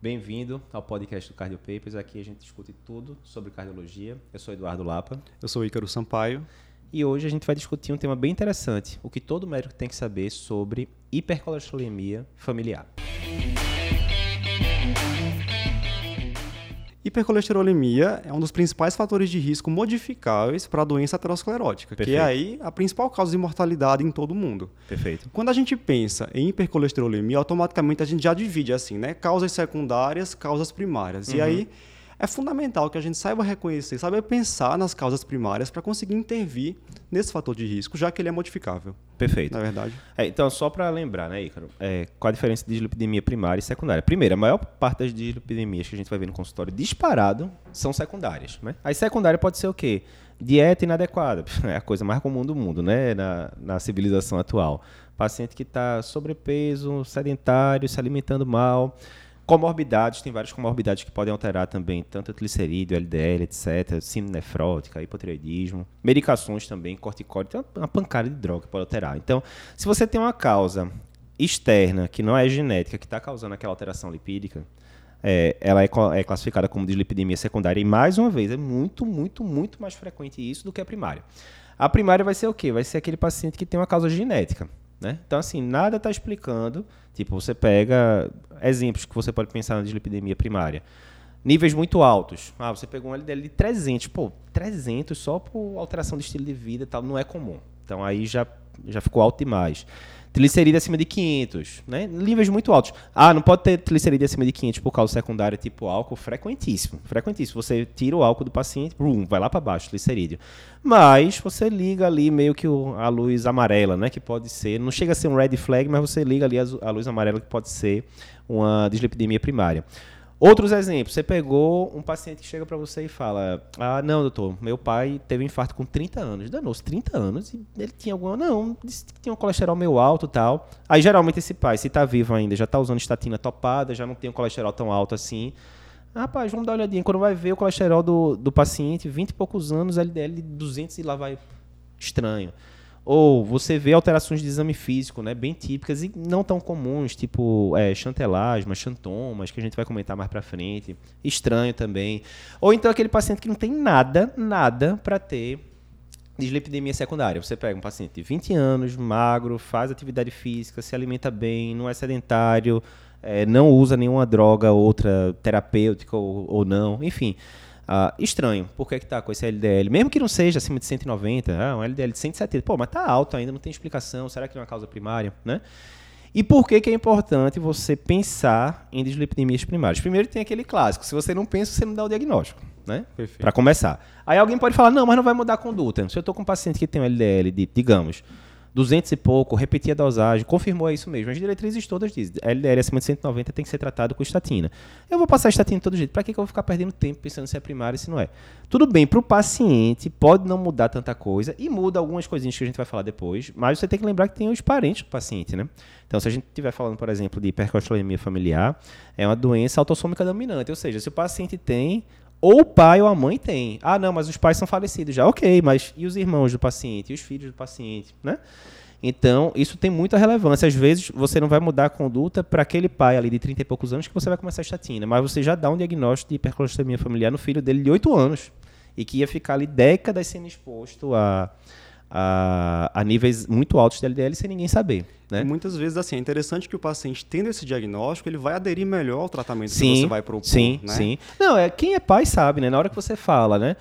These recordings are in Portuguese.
Bem-vindo ao podcast do Cardio Papers. Aqui a gente discute tudo sobre cardiologia. Eu sou Eduardo Lapa. Eu sou Ícaro Sampaio. E hoje a gente vai discutir um tema bem interessante, o que todo médico tem que saber sobre hipercolesterolemia familiar. Hipercolesterolemia é um dos principais fatores de risco modificáveis para a doença aterosclerótica, Perfeito. que é aí a principal causa de mortalidade em todo o mundo. Perfeito. Quando a gente pensa em hipercolesterolemia, automaticamente a gente já divide assim, né? Causas secundárias, causas primárias. Uhum. E aí é fundamental que a gente saiba reconhecer, saiba pensar nas causas primárias para conseguir intervir nesse fator de risco, já que ele é modificável. Perfeito. Na verdade. É, então, só para lembrar, né, Ícaro, é, qual a diferença de dislipidemia primária e secundária? Primeiro, a maior parte das dislipidemias que a gente vai ver no consultório disparado são secundárias. Né? Aí, secundária pode ser o quê? Dieta inadequada. É a coisa mais comum do mundo, né, na, na civilização atual. Paciente que está sobrepeso, sedentário, se alimentando mal Comorbidades, tem várias comorbidades que podem alterar também, tanto o tricerídeo, LDL, etc., síndrome nefrótica, hipotireoidismo, medicações também, corticóide, tem uma pancada de droga que pode alterar. Então, se você tem uma causa externa, que não é genética, que está causando aquela alteração lipídica, é, ela é, é, classificada como dislipidemia secundária, e mais uma vez, é muito, muito, muito mais frequente isso do que a primária. A primária vai ser o quê? Vai ser aquele paciente que tem uma causa genética. Né? Então, assim, nada está explicando. Tipo, você pega exemplos que você pode pensar na dislipidemia primária. Níveis muito altos. Ah, você pegou um LDL de 300. Pô, 300 só por alteração de estilo de vida e tal, não é comum. Então, aí já, já ficou alto demais. Triglicerídeo acima de 500, né? Níveis muito altos. Ah, não pode ter triglicerídeo acima de 500 por causa secundária tipo álcool, frequentíssimo, frequentíssimo. Você tira o álcool do paciente, brum, vai lá para baixo, triglicerídeo. Mas você liga ali meio que o, a luz amarela, né? Que pode ser, não chega a ser um red flag, mas você liga ali a, a luz amarela que pode ser uma dislipidemia primária. Outros exemplos, você pegou um paciente que chega para você e fala: Ah, não, doutor, meu pai teve um infarto com 30 anos. Danou-se 30 anos e ele tinha alguma. Não, disse que tinha um colesterol meio alto e tal. Aí, geralmente, esse pai, se está vivo ainda, já está usando estatina topada, já não tem um colesterol tão alto assim. Rapaz, vamos dar uma olhadinha. Quando vai ver o colesterol do, do paciente, 20 e poucos anos, LDL de 200 e lá vai estranho. Ou você vê alterações de exame físico, né, bem típicas e não tão comuns, tipo é, chantelasma, xantomas, que a gente vai comentar mais para frente. Estranho também. Ou então aquele paciente que não tem nada, nada para ter dislipidemia secundária. Você pega um paciente de 20 anos, magro, faz atividade física, se alimenta bem, não é sedentário, é, não usa nenhuma droga, outra terapêutica ou, ou não, enfim. Uh, estranho, por que está com esse LDL? Mesmo que não seja acima de 190, ah, um LDL de 170, pô, mas está alto ainda, não tem explicação, será que não é uma causa primária, né? E por que, que é importante você pensar em dislipidemias primárias? Primeiro tem aquele clássico, se você não pensa, você não dá o diagnóstico, né? Para começar. Aí alguém pode falar, não, mas não vai mudar a conduta. Se eu estou com um paciente que tem um LDL de, digamos, 200 e pouco, repetir a dosagem, confirmou isso mesmo. As diretrizes todas dizem, LDL acima de 190 tem que ser tratado com estatina. Eu vou passar estatina todo jeito. Para que, que eu vou ficar perdendo tempo pensando se é primário e se não é? Tudo bem, para o paciente pode não mudar tanta coisa e muda algumas coisinhas que a gente vai falar depois, mas você tem que lembrar que tem os parentes do paciente, né? Então, se a gente estiver falando, por exemplo, de hipercolesterolemia familiar, é uma doença autossômica dominante, ou seja, se o paciente tem ou o pai ou a mãe tem. Ah, não, mas os pais são falecidos já. Ok, mas e os irmãos do paciente? E os filhos do paciente? Né? Então, isso tem muita relevância. Às vezes, você não vai mudar a conduta para aquele pai ali de 30 e poucos anos que você vai começar a estatina, mas você já dá um diagnóstico de hipercolesterolemia familiar no filho dele de 8 anos e que ia ficar ali décadas sendo exposto a, a, a, níveis muito altos de LDL sem ninguém saber. Né? Muitas vezes, assim, é interessante que o paciente, tendo esse diagnóstico, ele vai aderir melhor ao tratamento sim, que você vai propor. Sim, né? sim. Não, é, quem é pai sabe, né? Na hora que você fala, né?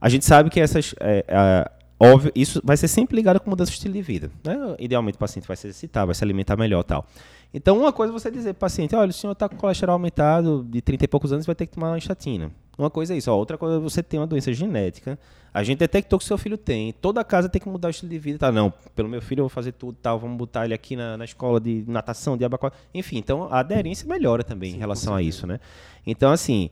A gente sabe que essas. É, é, óbvio, isso vai ser sempre ligado com mudança de estilo de vida. Né? Idealmente, o paciente vai se exercitar, vai se alimentar melhor tal. Então, uma coisa é você dizer para o paciente: olha, o senhor está com colesterol aumentado de 30 e poucos anos, vai ter que tomar uma estatina. Uma coisa é isso. Ó, outra coisa é você ter uma doença genética. A gente detectou que seu filho tem. Toda casa tem que mudar o estilo de vida. Tá, não, pelo meu filho eu vou fazer tudo, tal. Vamos botar ele aqui na, na escola de natação, de abacuá. Enfim, então a aderência melhora também Sim, em relação a isso, né? Então, assim,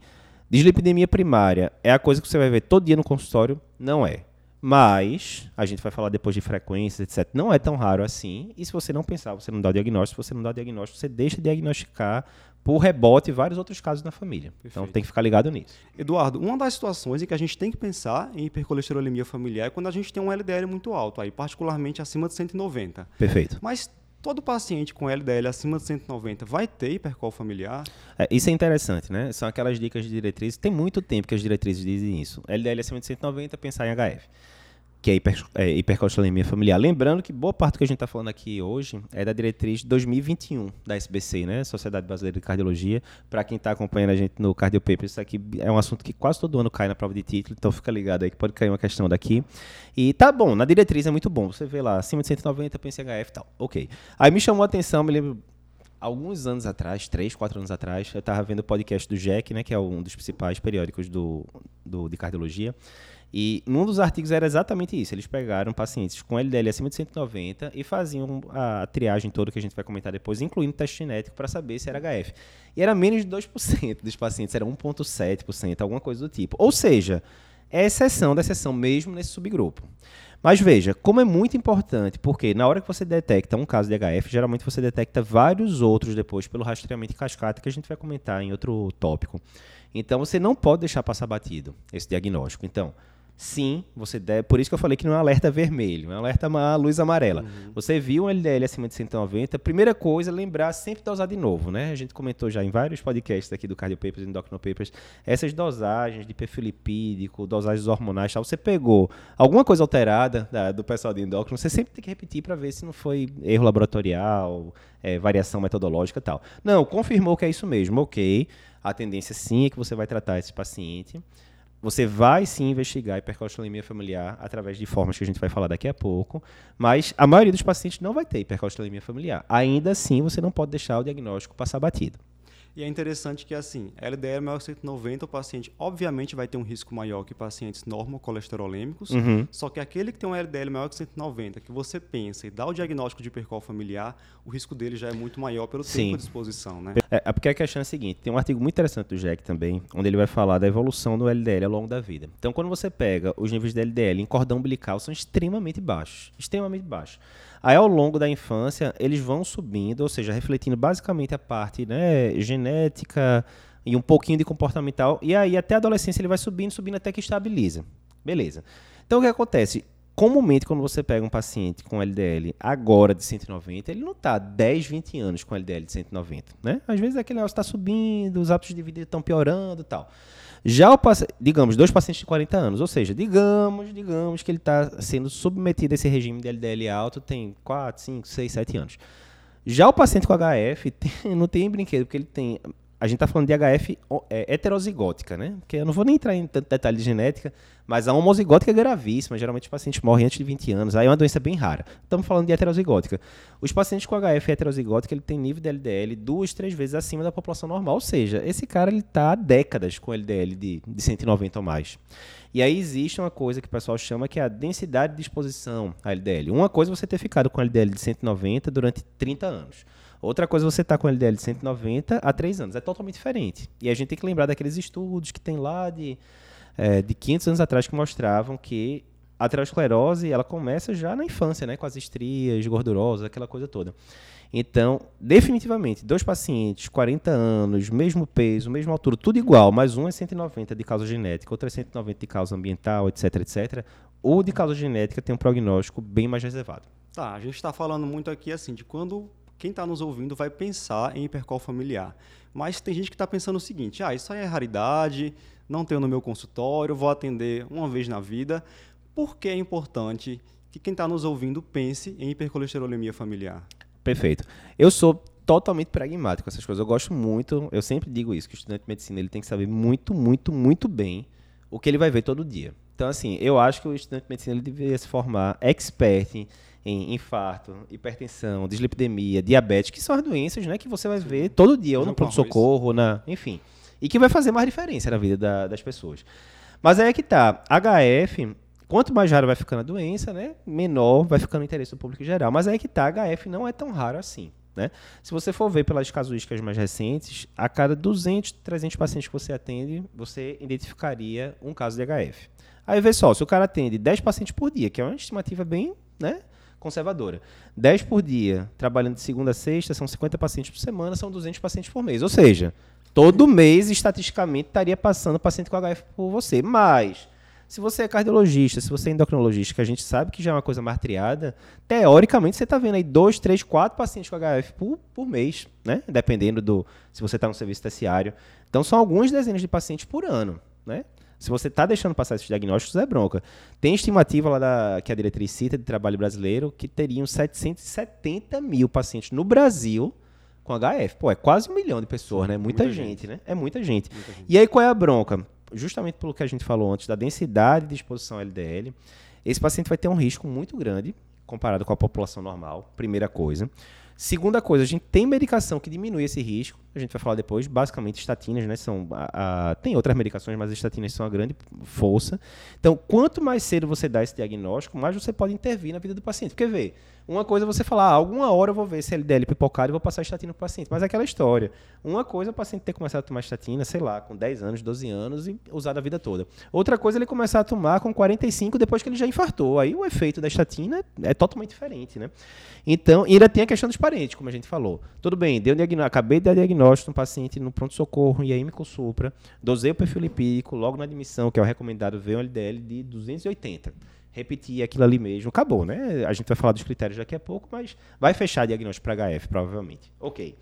dislipidemia primária é a coisa que você vai ver todo dia no consultório? Não é. Mas, a gente vai falar depois de frequências, etc. Não é tão raro assim. E se você não pensar, você não dá o diagnóstico. Se você não dá o diagnóstico, você deixa de diagnosticar por rebote vários outros casos na família. Então, Perfeito. Então tem que ficar ligado nisso. Eduardo, uma das situações em que a gente tem que pensar em hipercolesterolemia familiar é quando a gente tem um LDL muito alto, aí particularmente acima de 190. Perfeito. Mas todo paciente com LDL acima de 190 vai ter hipercol familiar? É, isso é interessante, né? São aquelas dicas de diretrizes. Tem muito tempo que as diretrizes dizem isso. LDL acima de 190, pensar em HF que é, hiper, é hipercolesterolemia familiar. Lembrando que boa parte do que a gente está falando aqui hoje é da diretriz 2021 da SBC, né? Sociedade Brasileira de Cardiologia. Para quem está acompanhando a gente no Cardio Papers, isso aqui é um assunto que quase todo ano cai na prova de título, então fica ligado aí que pode cair uma questão daqui. E tá bom, na diretriz é muito bom. Você vê lá, acima de 190, pensa em HF e tal. Ok. Aí me chamou a atenção, me lembro alguns anos atrás, três, quatro anos atrás, eu estava vendo o podcast do Jack, né, que é um dos principais periódicos do, do, de cardiologia, e num dos artigos era exatamente isso. Eles pegaram pacientes com LDL acima de 190 e faziam a triagem toda que a gente vai comentar depois, incluindo teste genético, para saber se era HF. E era menos de 2% dos pacientes, era 1,7%, alguma coisa do tipo. Ou seja, é exceção da exceção mesmo nesse subgrupo. Mas veja, como é muito importante, porque na hora que você detecta um caso de HF, geralmente você detecta vários outros depois pelo rastreamento em cascata, que a gente vai comentar em outro tópico. Então você não pode deixar passar batido esse diagnóstico. Então, sim, você deve. Por isso que eu falei que não é um alerta vermelho, é um alerta uma luz amarela. Uhum. Você viu um LDL acima de 190, primeira coisa, lembrar sempre de usar de novo, né? A gente comentou já em vários podcasts aqui do Cardio Papers e Endocrino Papers, essas dosagens de perfil lipídico, dosagens hormonais, tal. Você pegou alguma coisa alterada da, do pessoal de endócrino, você sempre tem que repetir para ver se não foi erro laboratorial, é, variação metodológica tal. Não, confirmou que é isso mesmo, ok. A tendência sim é que você vai tratar esse paciente você vai sim investigar hipercolesterolemia familiar através de formas que a gente vai falar daqui a pouco, mas a maioria dos pacientes não vai ter hipercolesterolemia familiar. Ainda assim, você não pode deixar o diagnóstico passar batido. E é interessante que, assim, LDL maior que 190, o paciente obviamente vai ter um risco maior que pacientes normocolesterolêmicos, uhum. só que aquele que tem um LDL maior que 190, que você pensa e dá o diagnóstico de hipercol familiar, o risco dele já é muito maior pelo Sim. tempo de exposição, né? É, é, porque a questão é a seguinte, tem um artigo muito interessante do Jack também, onde ele vai falar da evolução do LDL ao longo da vida. Então, quando você pega os níveis de LDL em cordão umbilical, são extremamente baixos, extremamente baixos. Aí, ao longo da infância, eles vão subindo, ou seja, refletindo basicamente a parte né, genética e um pouquinho de comportamental. E aí, até a adolescência, ele vai subindo, subindo até que estabiliza. Beleza. Então, o que acontece? Comumente, quando você pega um paciente com LDL agora de 190, ele não está 10, 20 anos com LDL de 190. Né? Às vezes aquele negócio está subindo, os hábitos de vida estão piorando e tal. Já o paciente, digamos, dois pacientes de 40 anos, ou seja, digamos, digamos que ele está sendo submetido a esse regime de LDL alto tem 4, 5, 6, 7 anos. Já o paciente com HF tem, não tem brinquedo, porque ele tem a gente está falando de HF é, heterozigótica, né? Que eu não vou nem entrar em tanto detalhe de genética, mas a homozigótica é gravíssima. Geralmente os pacientes morrem antes de 20 anos. Aí é uma doença bem rara. Estamos falando de heterozigótica. Os pacientes com HF heterozigótica, ele tem nível de LDL duas, três vezes acima da população normal. Ou seja, esse cara ele está há décadas com LDL de, de 190 ou mais. E aí existe uma coisa que o pessoal chama que é a densidade de exposição a LDL. Uma coisa é você ter ficado com LDL de 190 durante 30 anos. Outra coisa você estar tá com LDL de 190 há 3 anos. É totalmente diferente. E a gente tem que lembrar daqueles estudos que tem lá de, é, de 500 anos atrás que mostravam que a aterosclerose ela começa já na infância, né? Com as estrias gordurosas, aquela coisa toda. Então, definitivamente, dois pacientes, 40 anos, mesmo peso, mesma altura, tudo igual, mas um é 190 de causa genética, outro é 190 de causa ambiental, etc, etc. O de causa genética tem um prognóstico bem mais reservado. Tá, a gente está falando muito aqui assim de quando quem está nos ouvindo vai pensar em hipercol familiar. Mas tem gente que está pensando o seguinte: ah, isso aí é raridade, não tenho no meu consultório, vou atender uma vez na vida. Por que é importante que quem está nos ouvindo pense em hipercolesterolemia familiar? Perfeito. Eu sou totalmente pragmático com essas coisas. Eu gosto muito, eu sempre digo isso, que o estudante de medicina ele tem que saber muito, muito, muito bem o que ele vai ver todo dia. Então, assim, eu acho que o estudante de medicina ele deveria se formar expert em infarto, hipertensão, dislipidemia, diabetes, que são as doenças né, que você vai ver todo dia, ou no pronto-socorro, na, enfim. E que vai fazer mais diferença na vida da, das pessoas. Mas aí é que tá. HF, quanto mais raro vai ficando a doença, né, menor vai ficando o interesse do público geral. Mas aí é que tá. HF não é tão raro assim. Né? Se você for ver pelas casuísticas mais recentes, a cada 200, 300 pacientes que você atende, você identificaria um caso de HF. Aí vê só, se o cara atende 10 pacientes por dia, que é uma estimativa bem né, conservadora. 10 por dia, trabalhando de segunda a sexta, são 50 pacientes por semana, são 200 pacientes por mês. Ou seja, todo mês, estatisticamente, estaria passando paciente com HF por você. Mas, Se você é cardiologista, se você é endocrinologista, que a gente sabe que já é uma coisa mais triada, teoricamente você está vendo aí dois, três, quatro pacientes com HF por, por mês, né? Dependendo do se você está no serviço terciário. Então são algumas dezenas de pacientes por ano, né? Se você está deixando passar esses diagnósticos, é bronca. Tem estimativa lá da, que a diretriz cita de trabalho brasileiro que teriam 770 mil pacientes no Brasil com HF. Pô, é quase um milhão de pessoas, né? Muita, muita gente, gente, né? É muita gente. muita gente. E aí qual é a bronca? Justamente pelo que a gente falou antes, da densidade de exposição LDL, esse paciente vai ter um risco muito grande comparado com a população normal, primeira coisa. Segunda coisa, a gente tem medicação que diminui esse risco. A gente vai falar depois. Basicamente, estatinas, né? São a, a, tem outras medicações, mas as estatinas são a grande força. Então, quanto mais cedo você dá esse diagnóstico, mais você pode intervir na vida do paciente. Porque, vê, uma coisa é você falar, ah, alguma hora eu vou ver esse LDL pipocado e vou passar estatina para o paciente. Mas é aquela história. Uma coisa é o paciente ter começado a tomar estatina, sei lá, com 10 anos, 12 anos e usar a vida toda. Outra coisa é ele começar a tomar com 45 depois que ele já infartou. Aí o efeito da estatina é totalmente diferente, né? Então, e ainda tem a questão dos parentes, como a gente falou. Tudo bem, deu diagnóstico, acabei de dar diagnóstico no paciente no pronto-socorro e aí me consulta, dosei o perfil lipídico, logo na admissão, que é o recomendado, veio um LDL de 280 repetir aquilo ali mesmo. Acabou, né? A gente vai falar dos critérios daqui a pouco, mas vai fechar diagnóstico para HF, provavelmente. Ok.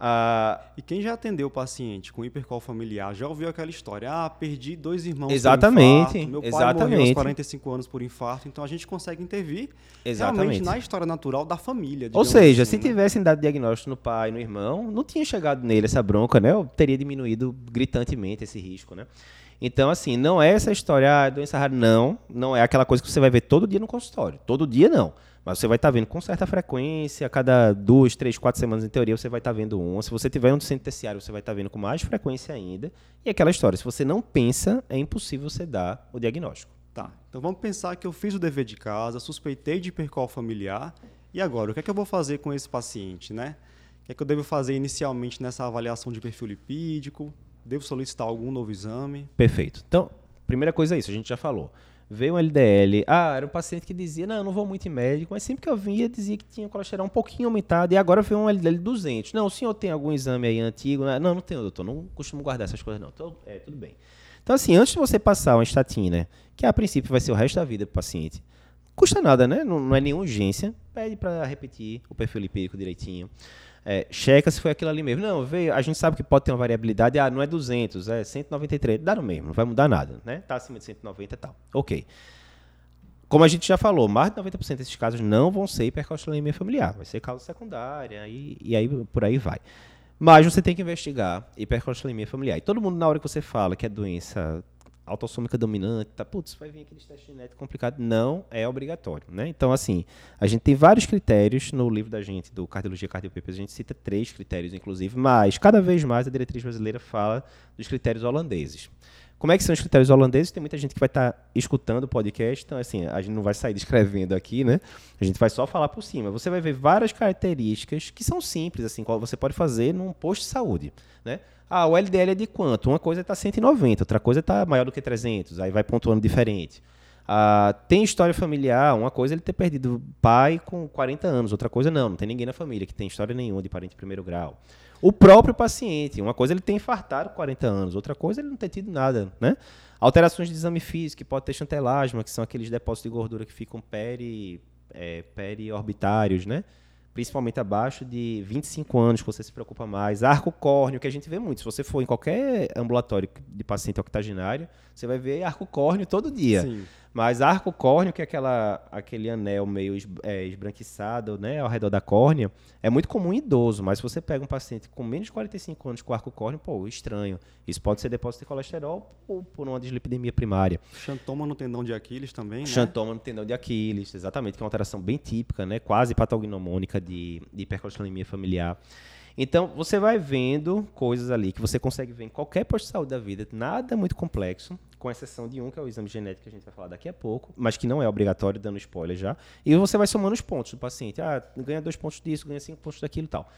Uh, e quem já atendeu o paciente com hipercol familiar já ouviu aquela história: ah, perdi dois irmãos exatamente, por infarto, meu pai exatamente. morreu aos 45 anos por infarto, então a gente consegue intervir exatamente. realmente na história natural da família. Ou seja, assim, se né? tivessem dado diagnóstico no pai, no irmão, não tinha chegado nele essa bronca, né? Eu teria diminuído gritantemente esse risco, né? Então, assim, não é essa história, ah, doença rara, não. Não é aquela coisa que você vai ver todo dia no consultório. Todo dia, não. Mas você vai estar tá vendo com certa frequência, a cada duas, três, quatro semanas, em teoria, você vai estar tá vendo um. Se você tiver um centro terciário, você vai estar tá vendo com mais frequência ainda. E aquela história, se você não pensa, é impossível você dar o diagnóstico. Tá, então vamos pensar que eu fiz o dever de casa, suspeitei de hipercol familiar, e agora, o que é que eu vou fazer com esse paciente, né? O que é que eu devo fazer inicialmente nessa avaliação de perfil lipídico? Devo solicitar algum novo exame? Perfeito. Então, primeira coisa é isso, a gente já falou. Veio um LDL. Ah, era um paciente que dizia, não, eu não vou muito em médico, mas sempre que eu via, dizia que tinha colesterol um pouquinho aumentado, e agora veio um LDL 200. Não, o senhor tem algum exame aí antigo? Não, não tenho, doutor, não costumo guardar essas coisas, não. Então, é, tudo bem. Então, assim, antes de você passar uma estatina, que a princípio vai ser o resto da vida do paciente, custa nada, né? Não, não é nenhuma urgência. Pede para repetir o perfil lipídico direitinho. É, checa se foi aquilo ali mesmo. Não, veio, a gente sabe que pode ter uma variabilidade. Ah, não é 200, é 193. Dá no mesmo, não vai mudar nada, né? Tá acima de 190 e tal. Ok. Como a gente já falou, mais de 90% desses casos não vão ser hipercolesterolemia familiar. Vai ser causa secundária e, e aí por aí vai. Mas você tem que investigar hipercolesterolemia familiar. E todo mundo, na hora que você fala que é doença autossômica dominante, tá, putz, vai vir aqueles testes genéticos complicados. Não é obrigatório, né? Então, assim, a gente tem vários critérios no livro da gente, do Cardiologia Cardiopapers, a gente cita três critérios, inclusive, mas cada vez mais a diretriz brasileira fala dos critérios holandeses. Como é que são os critérios holandeses? Tem muita gente que vai estar tá escutando o podcast, então assim, a gente não vai sair descrevendo aqui, né? A gente vai só falar por cima. Você vai ver várias características que são simples, assim, qual você pode fazer num posto de saúde, né? Ah, o LDL é de quanto? Uma coisa está 190, outra coisa está maior do que 300, aí vai pontuando diferente. Ah, tem história familiar, uma coisa é ele ter perdido pai com 40 anos, outra coisa não, não tem ninguém na família que tem história nenhuma de parente de primeiro grau. O próprio paciente, uma coisa ele ter infartado com 40 anos, outra coisa ele não ter tido nada, né? Alterações de exame físico, que pode ter chantelasma, que são aqueles depósitos de gordura que ficam peri, é, periorbitários, né? principalmente abaixo de 25 anos, que você se preocupa mais. Arco córneo, que a gente vê muito. Se você for em qualquer ambulatório de paciente octogenário, você vai ver arco córneo todo dia. Sim. Mas arco córneo, que é aquela, aquele anel meio é, esbranquiçado né, ao redor da córnea, é muito comum em idoso, mas se você pega um paciente com menos de 45 anos com arco córneo, pô, estranho. Isso pode ser depósito de colesterol ou por uma dislipidemia primária. Xantoma no tendão de Aquiles também, né? Xantoma no tendão de Aquiles, exatamente, que é uma alteração bem típica, né, quase patognomônica de, de hipercolesterolemia familiar. Então, você vai vendo coisas ali que você consegue ver em qualquer posto de saúde da vida, nada muito complexo, com exceção de um, que é o exame genético que a gente vai falar daqui a pouco, mas que não é obrigatório, dando spoiler já. E você vai somando os pontos do paciente. Ah, ganha dois pontos disso, ganha cinco pontos daquilo e tal.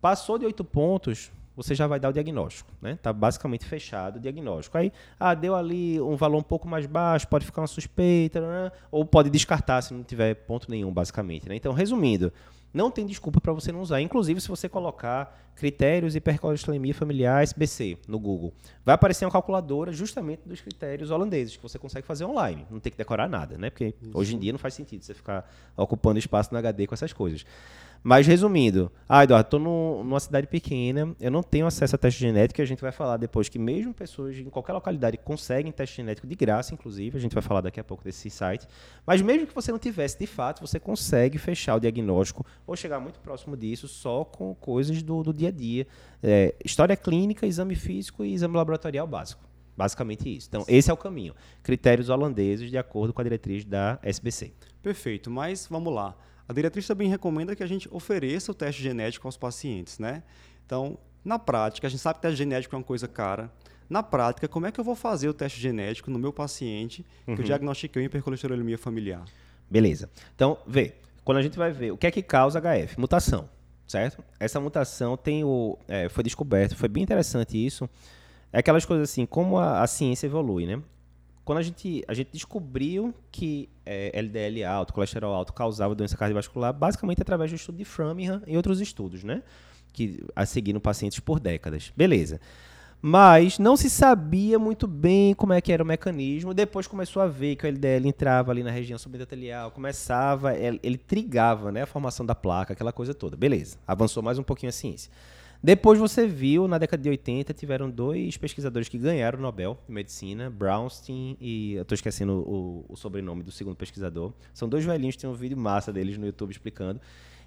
Passou de oito pontos, você já vai dar o diagnóstico, né? Tá basicamente fechado o diagnóstico. Aí, ah, deu ali um valor um pouco mais baixo, pode ficar uma suspeita, né? ou pode descartar se não tiver ponto nenhum, basicamente, né? Então, resumindo, Não tem desculpa para você não usar. Inclusive, se você colocar critérios hipercolesterolemia familiar SBC no Google, vai aparecer uma calculadora justamente dos critérios holandeses que você consegue fazer online. Não tem que decorar nada, né? Porque Isso. hoje em dia não faz sentido você ficar ocupando espaço no HD com essas coisas. Mas resumindo, ah, Eduardo, estou numa cidade pequena, eu não tenho acesso a teste genético, e a gente vai falar depois que mesmo pessoas em qualquer localidade conseguem teste genético de graça, inclusive, a gente vai falar daqui a pouco desse site. Mas mesmo que você não tivesse de fato, você consegue fechar o diagnóstico ou chegar muito próximo disso só com coisas do, do dia a dia. É, história clínica, exame físico e exame laboratorial básico. Basicamente isso. Então, esse é o caminho. Critérios holandeses de acordo com a diretriz da SBC. Perfeito, mas vamos lá. A diretriz também recomenda que a gente ofereça o teste genético aos pacientes, né? Então, na prática, a gente sabe que teste genético é uma coisa cara. Na prática, como é que eu vou fazer o teste genético no meu paciente que uhum. eu diagnostiquei hipercolesterolemia familiar? Beleza. Então, vê, quando a gente vai ver o que é que causa HF? Mutação, certo? Essa mutação tem o, é, foi descoberto, foi bem interessante isso. É aquelas coisas assim, como a, a ciência evolui, né? quando a gente, a gente descobriu que é, LDL alto, colesterol alto causava doença cardiovascular, basicamente através do estudo de Framingham e outros estudos, né? Que a seguiram pacientes por décadas. Beleza. Mas não se sabia muito bem como é que era o mecanismo. Depois começou a ver que o LDL entrava ali na região subendotelial, começava, ele, ele trigava né, a formação da placa, aquela coisa toda. Beleza, avançou mais um pouquinho a ciência. Depois você viu, na década de 80, tiveram dois pesquisadores que ganharam o Nobel de Medicina, Brownstein e. Eu estou esquecendo o, o, sobrenome do segundo pesquisador. São dois velhinhos, tem um vídeo massa deles no YouTube explicando.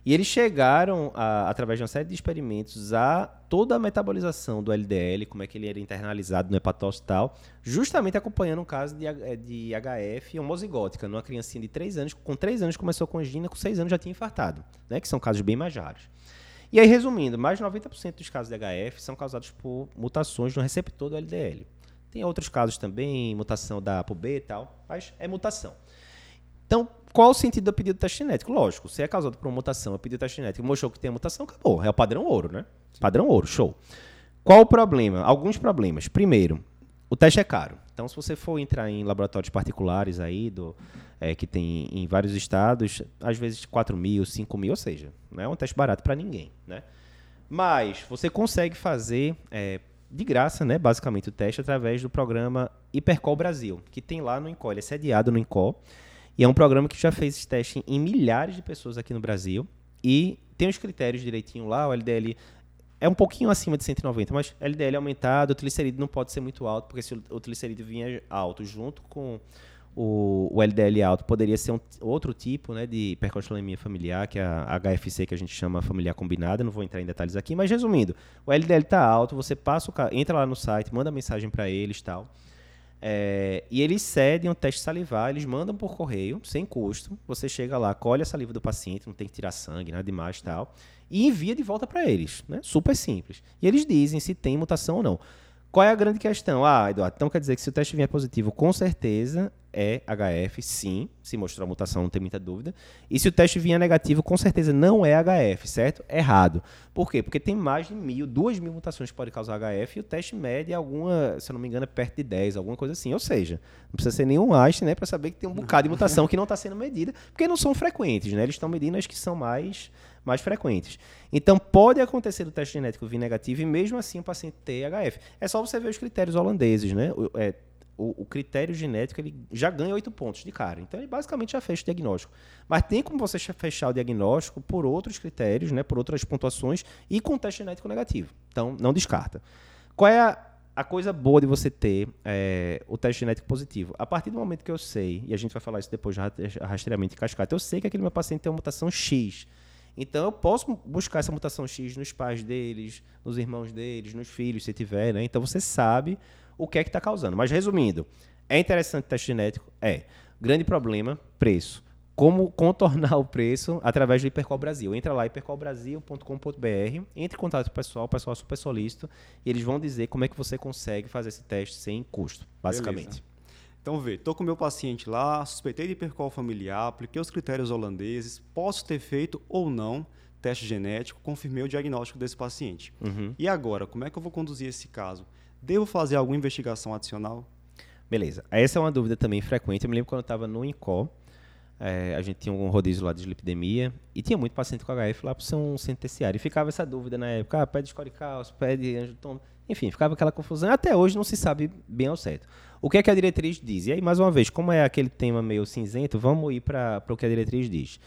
E eles chegaram, a, através de uma série de experimentos, a toda a metabolização do LDL, como é que ele era internalizado no hepatócito tal, justamente acompanhando um caso de, de HF homozigótica, numa criancinha de 3 anos, com 3 anos começou com angina, com 6 anos já tinha infartado, né, que são casos bem mais raros. E aí, resumindo, mais de 90% dos casos de HF são causados por mutações no receptor do LDL. Tem outros casos também, mutação da ApoB e tal, mas é mutação. Então, qual o sentido do pedido de teste genético? Lógico, se é causado por uma mutação, o pedido de teste genético mostrou que tem a mutação, acabou. É o padrão ouro, né? Sim. Padrão ouro, show. Qual o problema? Alguns problemas. Primeiro, o teste é caro. Então, se você for entrar em laboratórios particulares aí, do, é, que tem em vários estados, às vezes 4 mil, 5 mil, ou seja, não é um teste barato para ninguém. Né? Mas você consegue fazer é, de graça, né, basicamente, o teste através do programa Hipercol Brasil, que tem lá no Incol. Ele é sediado no Incol. E é um programa que já fez esse teste em milhares de pessoas aqui no Brasil. E tem os critérios direitinho lá, o LDL é um pouquinho acima de 190, mas LDL aumentado, o triglicerídeo não pode ser muito alto, porque se o triglicerídeo vinha alto junto com o, o LDL alto, poderia ser um, outro tipo né, de hipercolesterolemia familiar, que é a HFC, que a gente chama familiar combinada, não vou entrar em detalhes aqui, mas resumindo, o LDL está alto, você passa o, entra lá no site, manda mensagem para eles tal, é, e eles cedem um teste salivar, eles mandam por correio, sem custo. Você chega lá, colhe a saliva do paciente, não tem que tirar sangue, nada demais e tal e envia de volta para eles. Né? Super simples. E eles dizem se tem mutação ou não. Qual é a grande questão? Ah, Eduardo, então quer dizer que se o teste vier positivo, com certeza é HF, sim. Se mostrar a mutação, não tem muita dúvida. E se o teste vier negativo, com certeza não é HF, certo? Errado. Por quê? Porque tem mais de mil, duas mil mutações que podem causar HF e o teste mede alguma, se eu não me engano, é perto de 10, alguma coisa assim. Ou seja, não precisa ser nenhum Einstein, né, para saber que tem um bocado de mutação que não está sendo medida, porque não são frequentes, né? Eles estão medindo as que são mais mais frequentes. Então, pode acontecer do teste genético vir negativo e mesmo assim o paciente ter HF. É só você ver os critérios holandeses, né? O, é, o, o, critério genético ele já ganha oito pontos de cara. Então, ele basicamente já fez o diagnóstico. Mas tem como você fechar o diagnóstico por outros critérios, né? por outras pontuações e com teste genético negativo. Então, não descarta. Qual é a, a coisa boa de você ter é, o teste genético positivo, a partir do momento que eu sei, e a gente vai falar isso depois rastreamento em cascata, eu sei que aquele meu paciente tem uma mutação X. Então eu posso buscar essa mutação X nos pais deles, nos irmãos deles, nos filhos, se tiver, né? Então você sabe o que é que está causando. Mas resumindo, é interessante o teste genético? É. Grande problema, preço. Como contornar o preço através do Hipercol Brasil. Entra lá, hipercolbrasil.com.br, entre em contato com o pessoal, o pessoal é super solícito, e eles vão dizer como é que você consegue fazer esse teste sem custo, basicamente. Beleza. Então, vê, estou com o meu paciente lá, suspeitei de hipercol familiar, apliquei os critérios holandeses, posso ter feito ou não teste genético, confirmei o diagnóstico desse paciente. Uhum. E agora, como é que eu vou conduzir esse caso? Devo fazer alguma investigação adicional? Beleza. Essa é uma dúvida também frequente. Eu me lembro quando eu estava no INCO, é, a gente tinha um rodízio lá de lipidemia e tinha muito paciente com HF lá por ser um centro terciário. E ficava essa dúvida na época, ah, pede escoricalço, pede angiotom, enfim, ficava aquela confusão. Até hoje não se sabe bem ao certo. O que é que a diretriz diz? E aí, mais uma vez, como é aquele tema meio cinzento, vamos ir para o que a diretriz diz.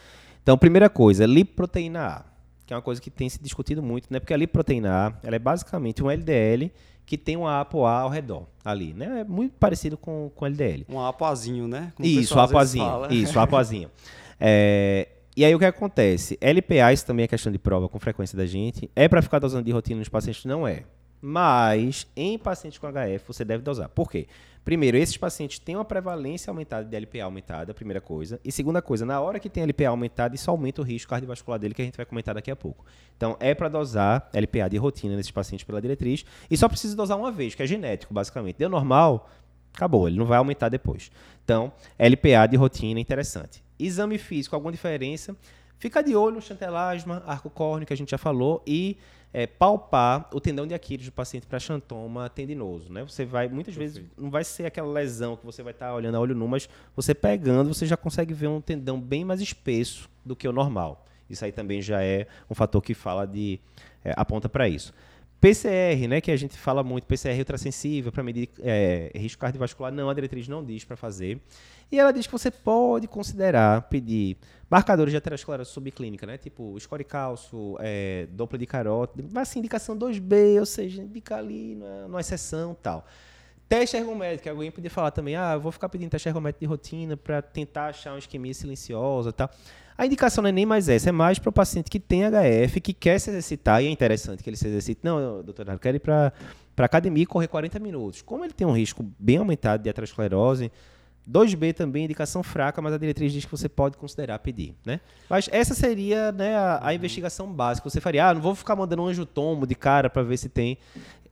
Então, primeira coisa, lipoproteína A, que é uma coisa que tem se discutido muito, né? Porque a lipoproteína A, ela é basicamente um LDL que tem um ApoA ao redor ali, né? É muito parecido com com LDL. Um ApoAzinho, né? Como isso, ApoAzinho. Isso, ApoAzinho. é, e aí o que acontece? LPA, isso também é questão de prova com frequência da gente. É para ficar dosando de rotina nos pacientes? Não é. Mas em pacientes com HF você deve dosar. Por quê? Primeiro, esses pacientes têm uma prevalência aumentada de LPA aumentada, primeira coisa. E segunda coisa, na hora que tem LPA aumentada, isso aumenta o risco cardiovascular dele, que a gente vai comentar daqui a pouco. Então, é para dosar LPA de rotina nesses pacientes pela diretriz. E só precisa dosar uma vez, que é genético, basicamente. Deu normal, acabou, ele não vai aumentar depois. Então, LPA de rotina, interessante. Exame físico, alguma diferença? Fica de olho no chantelasma, arco córneo, que a gente já falou, e é, palpar o tendão de Aquiles do paciente para xantoma tendinoso, né? Você vai, muitas Perfeito. vezes, não vai ser aquela lesão que você vai estar tá olhando a olho nu, mas você pegando, você já consegue ver um tendão bem mais espesso do que o normal. Isso aí também já é um fator que fala de é, aponta para isso. PCR, né, que a gente fala muito, PCR ultrassensível para medir é, risco cardiovascular, não, a diretriz não diz para fazer. E ela diz que você pode considerar pedir marcadores de aterosclerose subclínica, né, tipo escoricalço, é, Doppler de carótida, mas assim, indicação 2B, ou seja, indicar ali numa, numa exceção tal. Teste ergométrico, alguém podia falar também, ah, eu vou ficar pedindo teste ergométrico de rotina para tentar achar uma isquemia silenciosa tal. A indicação não é nem mais essa, é mais para o paciente que tem HF, que quer se exercitar, e é interessante que ele se exercite. Não, doutor, eu quero ir para academia e correr 40 minutos. Como ele tem um risco bem aumentado de aterosclerose, 2B também, indicação fraca, mas a diretriz diz que você pode considerar pedir, né? Mas essa seria né, a, a investigação básica. Você faria, ah, não vou ficar mandando um angiotomo de cara para ver se tem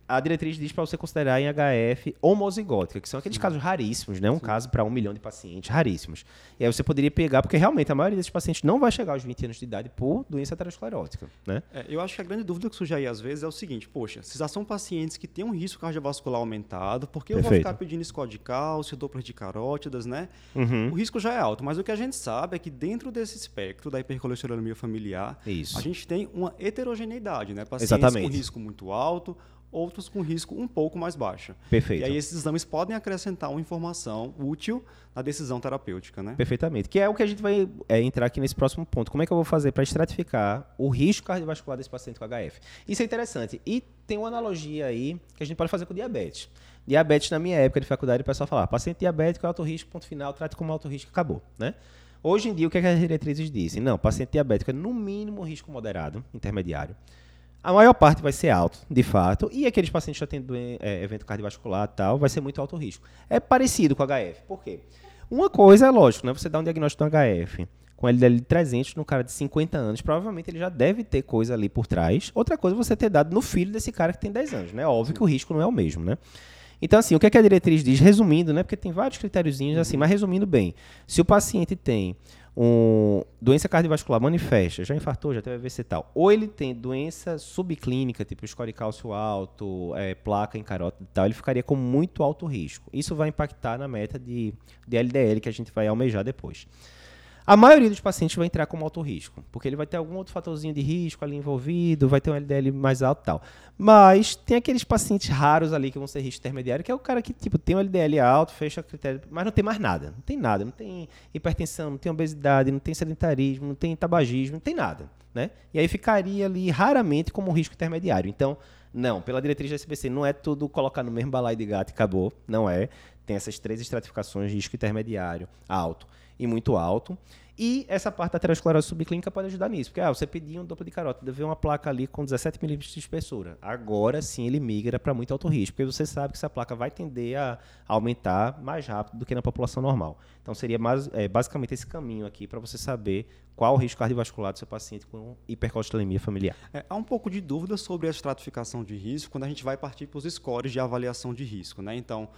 a diretriz diz para você considerar em HF homozigótica, que são aqueles Sim. casos raríssimos, né? Um Sim. caso para um milhão de pacientes, raríssimos. E aí você poderia pegar, porque realmente a maioria desses pacientes não vai chegar aos 20 anos de idade por doença aterosclerótica, né? É, eu acho que a grande dúvida que surge aí às vezes é o seguinte, poxa, se já são pacientes que têm um risco cardiovascular aumentado, por que eu Perfeito. vou ficar pedindo score de cálcio, Doppler de carótidas, né? Uhum. O risco já é alto, mas o que a gente sabe é que dentro desse espectro da hipercolesterolemia familiar, Isso. a gente tem uma heterogeneidade, né? Pacientes Exatamente. com risco muito alto, outros com risco um pouco mais baixa. Perfeito. E aí esses exames podem acrescentar uma informação útil na decisão terapêutica, né? Perfeitamente. Que é o que a gente vai é, entrar aqui nesse próximo ponto. Como é que eu vou fazer para estratificar o risco cardiovascular desse paciente com HF? Isso é interessante. E tem uma analogia aí que a gente pode fazer com diabetes. Diabetes, na minha época de faculdade, o pessoal falava, paciente diabético é alto risco, ponto final, trate como alto risco, acabou, né? Hoje em dia, o que, é que as diretrizes dizem? Não, paciente diabético é no mínimo risco moderado, intermediário. A maior parte vai ser alto, de fato, e aqueles pacientes que já têm é, evento cardiovascular e tal, vai ser muito alto risco. É parecido com o HF. Por quê? Uma coisa é lógico, né? Você dá um diagnóstico do HF com LDL de 300 no cara de 50 anos, provavelmente ele já deve ter coisa ali por trás. Outra coisa é você ter dado no filho desse cara que tem 10 anos, né? Óbvio que o risco não é o mesmo, né? Então, assim, o que, é que a diretriz diz? Resumindo, né? Porque tem vários critériozinhos assim, mas resumindo bem, se o paciente tem um, doença cardiovascular manifesta, já infartou, já teve AVC e tal, ou ele tem doença subclínica, tipo score cálcio alto, é, placa em carótida e tal, ele ficaria com muito alto risco. Isso vai impactar na meta de, de LDL que a gente vai almejar depois. A maioria dos pacientes vai entrar como alto risco, porque ele vai ter algum outro fatorzinho de risco ali envolvido, vai ter um LDL mais alto e tal. Mas tem aqueles pacientes raros ali que vão ser risco intermediário, que é o cara que tipo tem um LDL alto, fecha critério, mas não tem mais nada. Não tem nada, não tem hipertensão, não tem obesidade, não tem sedentarismo, não tem tabagismo, não tem nada, né? E aí ficaria ali raramente como um risco intermediário. Então, não, pela diretriz da SBC, não é tudo colocar no mesmo balaio de gato e acabou, não é. Tem essas três estratificações, risco intermediário, alto e muito alto. E essa parte da aterosclerose subclínica pode ajudar nisso, porque ah, você pediu um duplo de carótida, vê uma placa ali com 17 milímetros de espessura. Agora sim ele migra para muito alto risco, porque você sabe que essa placa vai tender a aumentar mais rápido do que na população normal. Então seria mais, é, basicamente esse caminho aqui para você saber qual o risco cardiovascular do seu paciente com hipercolesterolemia familiar. É, há um pouco de dúvida sobre a estratificação de risco quando a gente vai partir para os scores de avaliação de risco. Né? Então,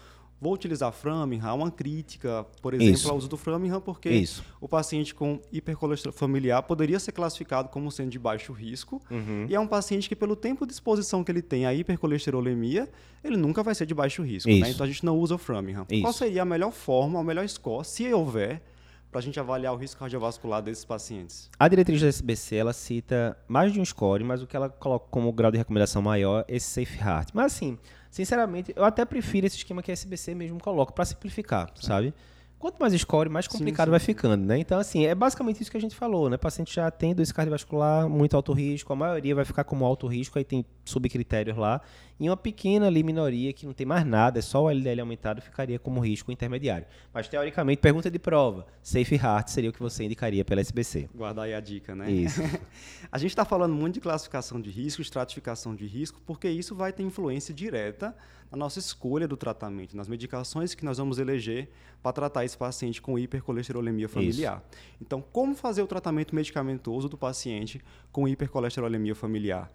Vou utilizar Framingham, uma crítica, por exemplo, Isso. ao uso do Framingham, porque Isso. o paciente com hipercolesterolemia familiar poderia ser classificado como sendo de baixo risco, uhum. e é um paciente que, pelo tempo de exposição que ele tem à hipercolesterolemia, ele nunca vai ser de baixo risco. Né? Então a gente não usa o Framingham. Qual seria a melhor forma, o melhor score, se houver, para a gente avaliar o risco cardiovascular desses pacientes? A diretriz da SBC, ela cita mais de um score, mas o que ela coloca como grau de recomendação maior é esse Safe Heart. Mas assim, sinceramente, eu até prefiro esse esquema que a SBC mesmo coloca, para simplificar, sabe? Quanto mais score, mais complicado sim, sim. vai ficando, né? Então, assim, é basicamente isso que a gente falou, né? O paciente já tem doença cardiovascular, muito alto risco, a maioria vai ficar como alto risco, aí tem subcritérios lá, e uma pequena ali minoria que não tem mais nada, é só o LDL aumentado, ficaria como risco intermediário. Mas, teoricamente, pergunta de prova, Safe Heart seria o que você indicaria pela SBC. Guardar aí a dica, né? Isso. a gente está falando muito de classificação de risco, estratificação de risco, porque isso vai ter influência direta na nossa escolha do tratamento, nas medicações que nós vamos eleger para tratar esse paciente com hipercolesterolemia familiar. Isso. Então, como fazer o tratamento medicamentoso do paciente com hipercolesterolemia familiar?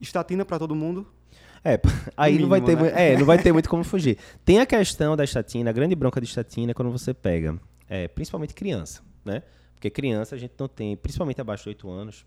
Estatina para todo mundo? É, aí mínimo, não, vai ter, né? é, não vai ter muito como fugir. Tem a questão da estatina, a grande bronca de estatina é quando você pega, é, principalmente criança, né? Porque criança a gente não tem, principalmente abaixo de 8 anos,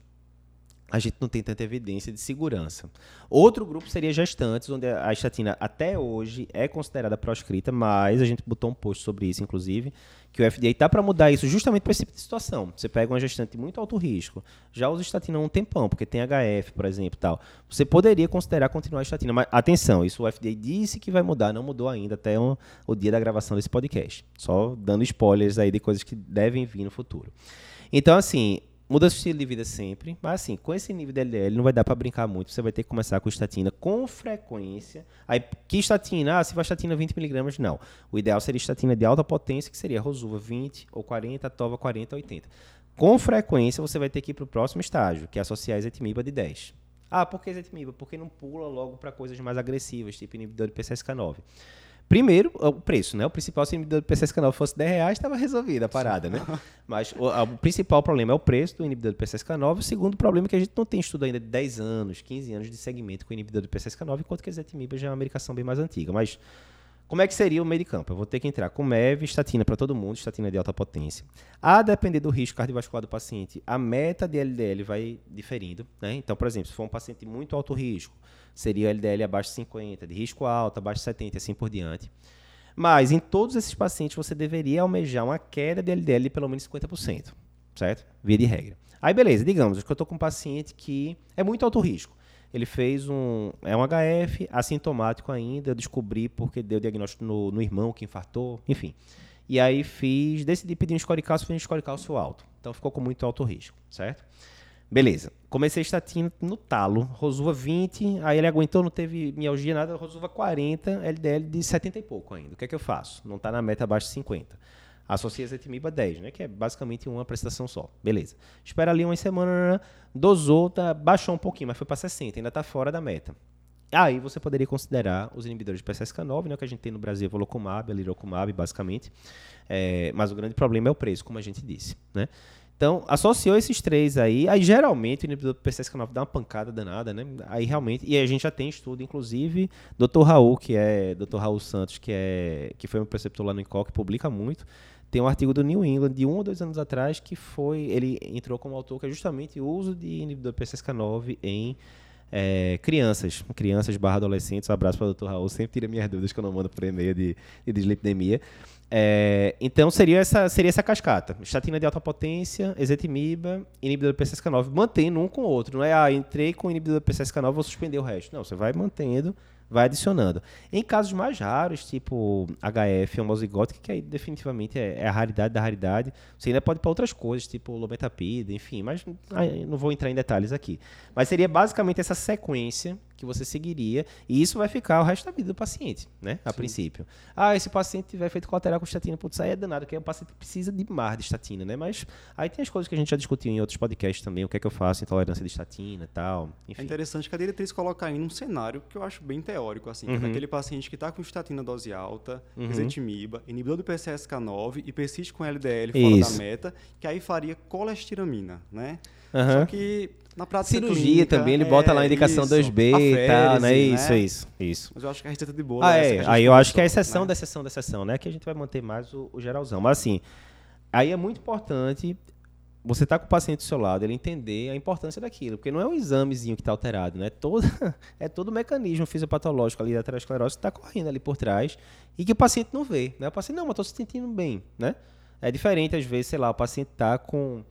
a gente não tem tanta evidência de segurança. Outro grupo seria gestantes, onde a estatina até hoje é considerada proscrita, mas a gente botou um post sobre isso, inclusive, que o FDA está para mudar isso justamente para esse tipo de situação. Você pega uma gestante de muito alto risco, já usa estatina há um tempão, porque tem HF, por exemplo, tal. Você poderia considerar continuar a estatina, mas atenção, isso o FDA disse que vai mudar, não mudou ainda até o, o dia da gravação desse podcast. Só dando spoilers aí de coisas que devem vir no futuro. Então, assim, muda seu estilo de vida sempre, mas assim, com esse nível de LDL não vai dar para brincar muito, você vai ter que começar com estatina com frequência. Aí, que estatina? Ah, se vai estatina 20mg, não. O ideal seria estatina de alta potência, que seria Rosuva 20 ou 40, Tova 40 ou 80. Com frequência, você vai ter que ir para o próximo estágio, que é associar ezetimiba de 10. Ah, por que ezetimiba? Porque não pula logo para coisas mais agressivas, tipo inibidor de PCSK9. Primeiro, o preço, né? O principal, se inibidor do PCSK9 fosse 10 reais, estava resolvida a parada, né? Mas o, o, principal problema é o preço do inibidor do PCSK9. O segundo problema é que a gente não tem estudo ainda de 10 anos, 15 anos de segmento com inibidor do PCSK9, enquanto que a ezetimiba já é uma medicação bem mais antiga. Mas como é que seria o meio de campo? Eu vou ter que entrar com MEV, estatina para todo mundo, estatina de alta potência. A depender do risco cardiovascular do paciente, a meta de LDL vai diferindo. Né? Então, por exemplo, se for um paciente de muito alto risco, seria LDL abaixo de 50, de risco alto, abaixo de 70 e assim por diante. Mas em todos esses pacientes você deveria almejar uma queda de LDL de pelo menos 50%, certo? Via de regra. Aí beleza, digamos que eu estou com um paciente que é muito alto risco ele fez um. É um HF assintomático ainda, eu descobri porque deu diagnóstico no, no irmão que infartou, enfim. E aí fiz, decidi pedir um score cálcio, fiz um score cálcio alto. Então ficou com muito alto risco, certo? Beleza. Comecei estatina no talo, Rosuva 20, aí ele aguentou, não teve mialgia, nada, Rosuva 40, LDL de 70 e pouco ainda. O que é que eu faço? Não está na meta abaixo de 50 associa ezetimiba 10, né? Que é basicamente uma prestação só. Beleza. Espera ali uma semana, dosou, tá, baixou um pouquinho, mas foi para 60, ainda está fora da meta. Aí você poderia considerar os inibidores de PCSK9, né, que a gente tem no Brasil, o Volocumab, a Lirocumab, basicamente. É, mas o grande problema é o preço, como a gente disse, né? Então, associou esses três aí, aí geralmente o inibidor do PCSK9 dá uma pancada danada, né? Aí realmente, e a gente já tem estudo, inclusive, Dr. Raul, que é Dr. Raul Santos, que é que foi um preceptor lá no INCOL, que publica muito, tem um artigo do New England de um ou dois anos atrás que foi. Ele entrou como autor, que é justamente o uso de inibidor PCSK9 em é, crianças, crianças barra adolescentes. Um abraço para o Dr. Raul, sempre tira minhas dúvidas que eu não mando por e-mail de, de dislipidemia. É, então seria essa, seria essa cascata: estatina de alta potência, ezetimiba, inibidor do PCSK9, mantendo um com o outro. Não é, ah, entrei com inibidor do PCSK9, vou suspender o resto. Não, você vai mantendo vai adicionando. Em casos mais raros, tipo HF homozigótica, que aí definitivamente é, é, a raridade da raridade, você ainda pode para outras coisas, tipo lometapida, enfim, mas não vou entrar em detalhes aqui. Mas seria basicamente essa sequência que você seguiria, e isso vai ficar o resto da vida do paciente, né? A Sim. princípio. Ah, esse paciente tiver feito colateral com estatina, putz, aí é danado, que o paciente precisa de mais de estatina, né? Mas aí tem as coisas que a gente já discutiu em outros podcasts também, o que é que eu faço, intolerância de estatina e tal, enfim. É interessante que a diretriz coloca aí num cenário que eu acho bem teórico, assim, uhum. é daquele paciente que está com estatina dose alta, uhum. inibidor do PCSK9 e persiste com LDL fora isso. da meta, que aí faria colestiramina, né? Uhum. Só que na prática Cirurgia clínica, também, ele bota lá a indicação isso, 2B e tal, né? Isso, né? isso, isso. Mas eu acho que a receita de boa ah, é. Aí eu acho que é a exceção né? da exceção da exceção, né? Que a gente vai manter mais o, o geralzão. Mas assim, aí é muito importante você tá com o paciente do seu lado, ele entender a importância daquilo, porque não é um examezinho que está alterado, né? Todo, é todo o mecanismo fisiopatológico ali da aterosclerose que está correndo ali por trás e que o paciente não vê, né? O paciente, não, mas estou se sentindo bem, né? É diferente, às vezes, sei lá, o paciente está com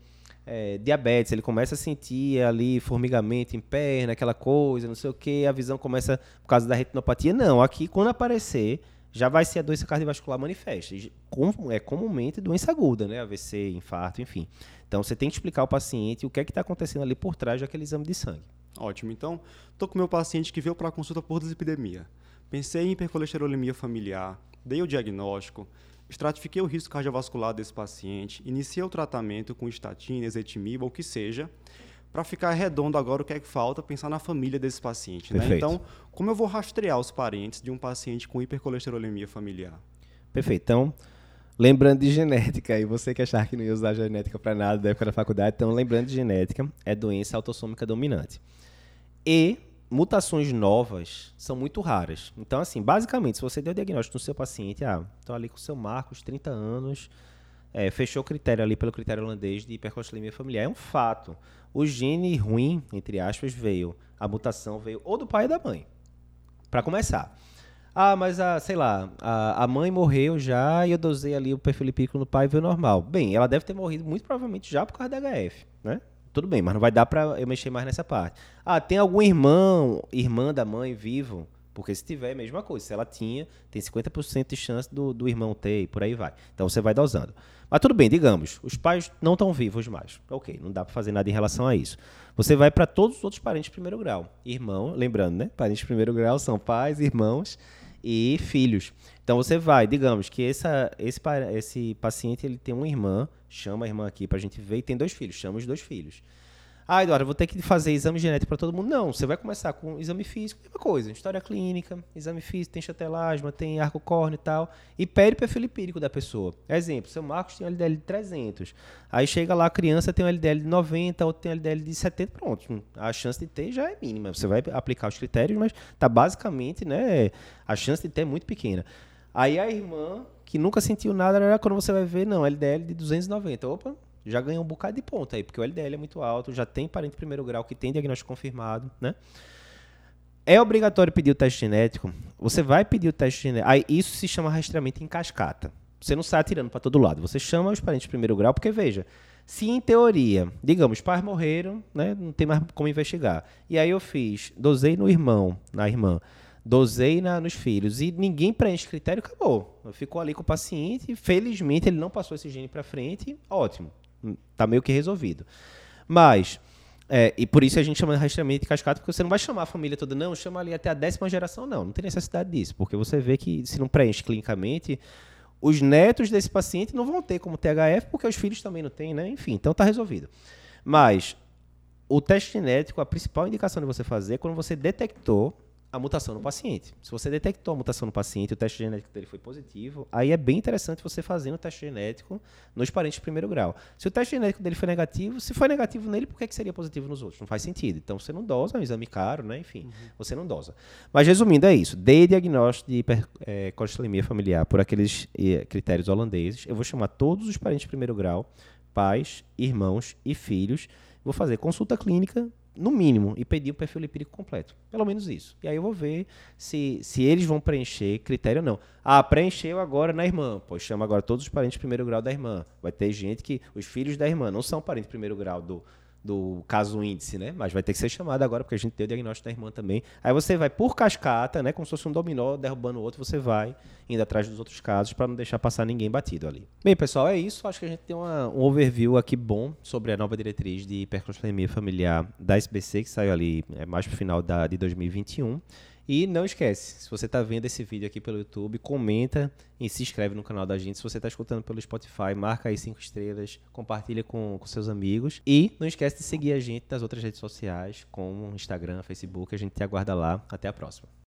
é, diabetes, ele começa a sentir ali formigamento em perna, aquela coisa, não sei o que, a visão começa por causa da retinopatia. Não, aqui quando aparecer, já vai ser a doença cardiovascular manifesta. É comumente doença aguda, né? AVC, infarto, enfim. Então você tem que explicar ao paciente o que é que está acontecendo ali por trás daquele exame de sangue. Ótimo. Então, estou com meu paciente que veio para a consulta por dislipidemia. Pensei em hipercolesterolemia familiar, dei o diagnóstico, estratifiquei o risco cardiovascular desse paciente, iniciei o tratamento com estatina, ezetimiba, o que seja, para ficar redondo agora o que é que falta, pensar na família desse paciente. Né? Então, como eu vou rastrear os parentes de um paciente com hipercolesterolemia familiar? Perfeito. Então, lembrando de genética, e você que achar que não ia usar genética para nada da época da faculdade, então, lembrando de genética, é doença autossômica dominante. E mutações novas são muito raras. Então, assim, basicamente, se você deu o diagnóstico no seu paciente, ah, estou ali com o seu Marcos, 30 anos, é, fechou o critério ali pelo critério holandês de hipercolesterolemia familiar, é um fato. O gene ruim, entre aspas, veio, a mutação veio ou do pai ou da mãe. Para começar. Ah, mas a, sei lá, a, a mãe morreu já e eu dosei ali o perfil lipídico no pai e veio normal. Bem, ela deve ter morrido muito provavelmente já por causa da HF, né? Tudo bem, mas não vai dar para eu mexer mais nessa parte. Ah, tem algum irmão, irmã da mãe vivo? Porque se tiver, é a mesma coisa. Se ela tinha, tem 50% de chance do, do irmão ter e por aí vai. Então você vai dosando. Mas tudo bem, digamos, os pais não estão vivos mais. Ok, não dá para fazer nada em relação a isso. Você vai para todos os outros parentes de primeiro grau. Irmão, lembrando, né? Parentes de primeiro grau são pais, irmãos e filhos. Então você vai, digamos que essa, esse, esse paciente ele tem uma irmã, chama a irmã aqui para a gente ver, e tem dois filhos, chama os dois filhos. Ah, Eduardo, vou ter que fazer exame genético para todo mundo. Não, você vai começar com exame físico, mesma coisa. História clínica, exame físico, tem chatelasma, tem arco córneo e tal. E pede perfil lipídico da pessoa. Exemplo, seu Marcos tem um LDL de 300. Aí chega lá, a criança tem um LDL de 90, outro tem um LDL de 70, pronto. A chance de ter já é mínima. Você vai aplicar os critérios, mas tá basicamente, né, a chance de ter é muito pequena. Aí a irmã, que nunca sentiu nada, era quando você vai ver, não, LDL de 290. Opa, já ganhou um bocado de ponto aí, porque o LDL é muito alto, já tem parente primeiro grau que tem diagnóstico confirmado, né? É obrigatório pedir o teste genético. Você vai pedir o teste genético. Aí isso se chama rastreamento em cascata. Você não sai atirando para todo lado. Você chama os parentes de primeiro grau, porque veja, se em teoria, digamos, pais morreram, né, não tem mais como investigar. E aí eu fiz, dosei no irmão, na irmã, dosei na, nos filhos e ninguém preenche critério, acabou. Ficou ali com o paciente, felizmente ele não passou esse gene para frente, ótimo. Tá meio que resolvido. Mas, é, e por isso a gente chama de rastreamento de cascata, porque você não vai chamar a família toda, não, chama ali até a décima geração, não. Não tem necessidade disso, porque você vê que se não preenche clinicamente, os netos desse paciente não vão ter como THF, porque os filhos também não têm, né? Enfim, então tá resolvido. Mas o teste genético, a principal indicação de você fazer é quando você detectou a mutação no paciente. Se você detectou a mutação no paciente, o teste genético dele foi positivo, aí é bem interessante você fazer o teste genético nos parentes de primeiro grau. Se o teste genético dele foi negativo, se foi negativo nele, por que, que seria positivo nos outros? Não faz sentido. Então você não dosa, é um exame caro, né? Enfim, uhum. você não dosa. Mas resumindo, é isso. Dei diagnóstico de hipercolesterolemia é, familiar por aqueles é, critérios holandeses. Eu vou chamar todos os parentes de primeiro grau, pais, irmãos e filhos. Vou fazer consulta clínica no mínimo, e pedir o perfil lipídico completo. Pelo menos isso. E aí eu vou ver se, se eles vão preencher critério ou não. Ah, preencheu agora na irmã. Pois chama agora todos os parentes de primeiro grau da irmã. Vai ter gente que os filhos da irmã não são parentes de primeiro grau do, do caso índice, né? Mas vai ter que ser chamado agora, porque a gente tem o diagnóstico da irmã também. Aí você vai por cascata, né? Como se fosse um dominó, derrubando o outro, você vai indo atrás dos outros casos para não deixar passar ninguém batido ali. Bem, pessoal, é isso. Acho que a gente tem uma, um overview aqui bom sobre a nova diretriz de hipercolesterolemia familiar da SBC, que saiu ali é, mais pro final da, de 2021. E não esquece, se você está vendo esse vídeo aqui pelo YouTube, comenta e se inscreve no canal da gente. Se você está escutando pelo Spotify, marca aí cinco estrelas, compartilha com, com seus amigos. E não esquece de seguir a gente nas outras redes sociais, como Instagram, Facebook. A gente te aguarda lá. Até a próxima.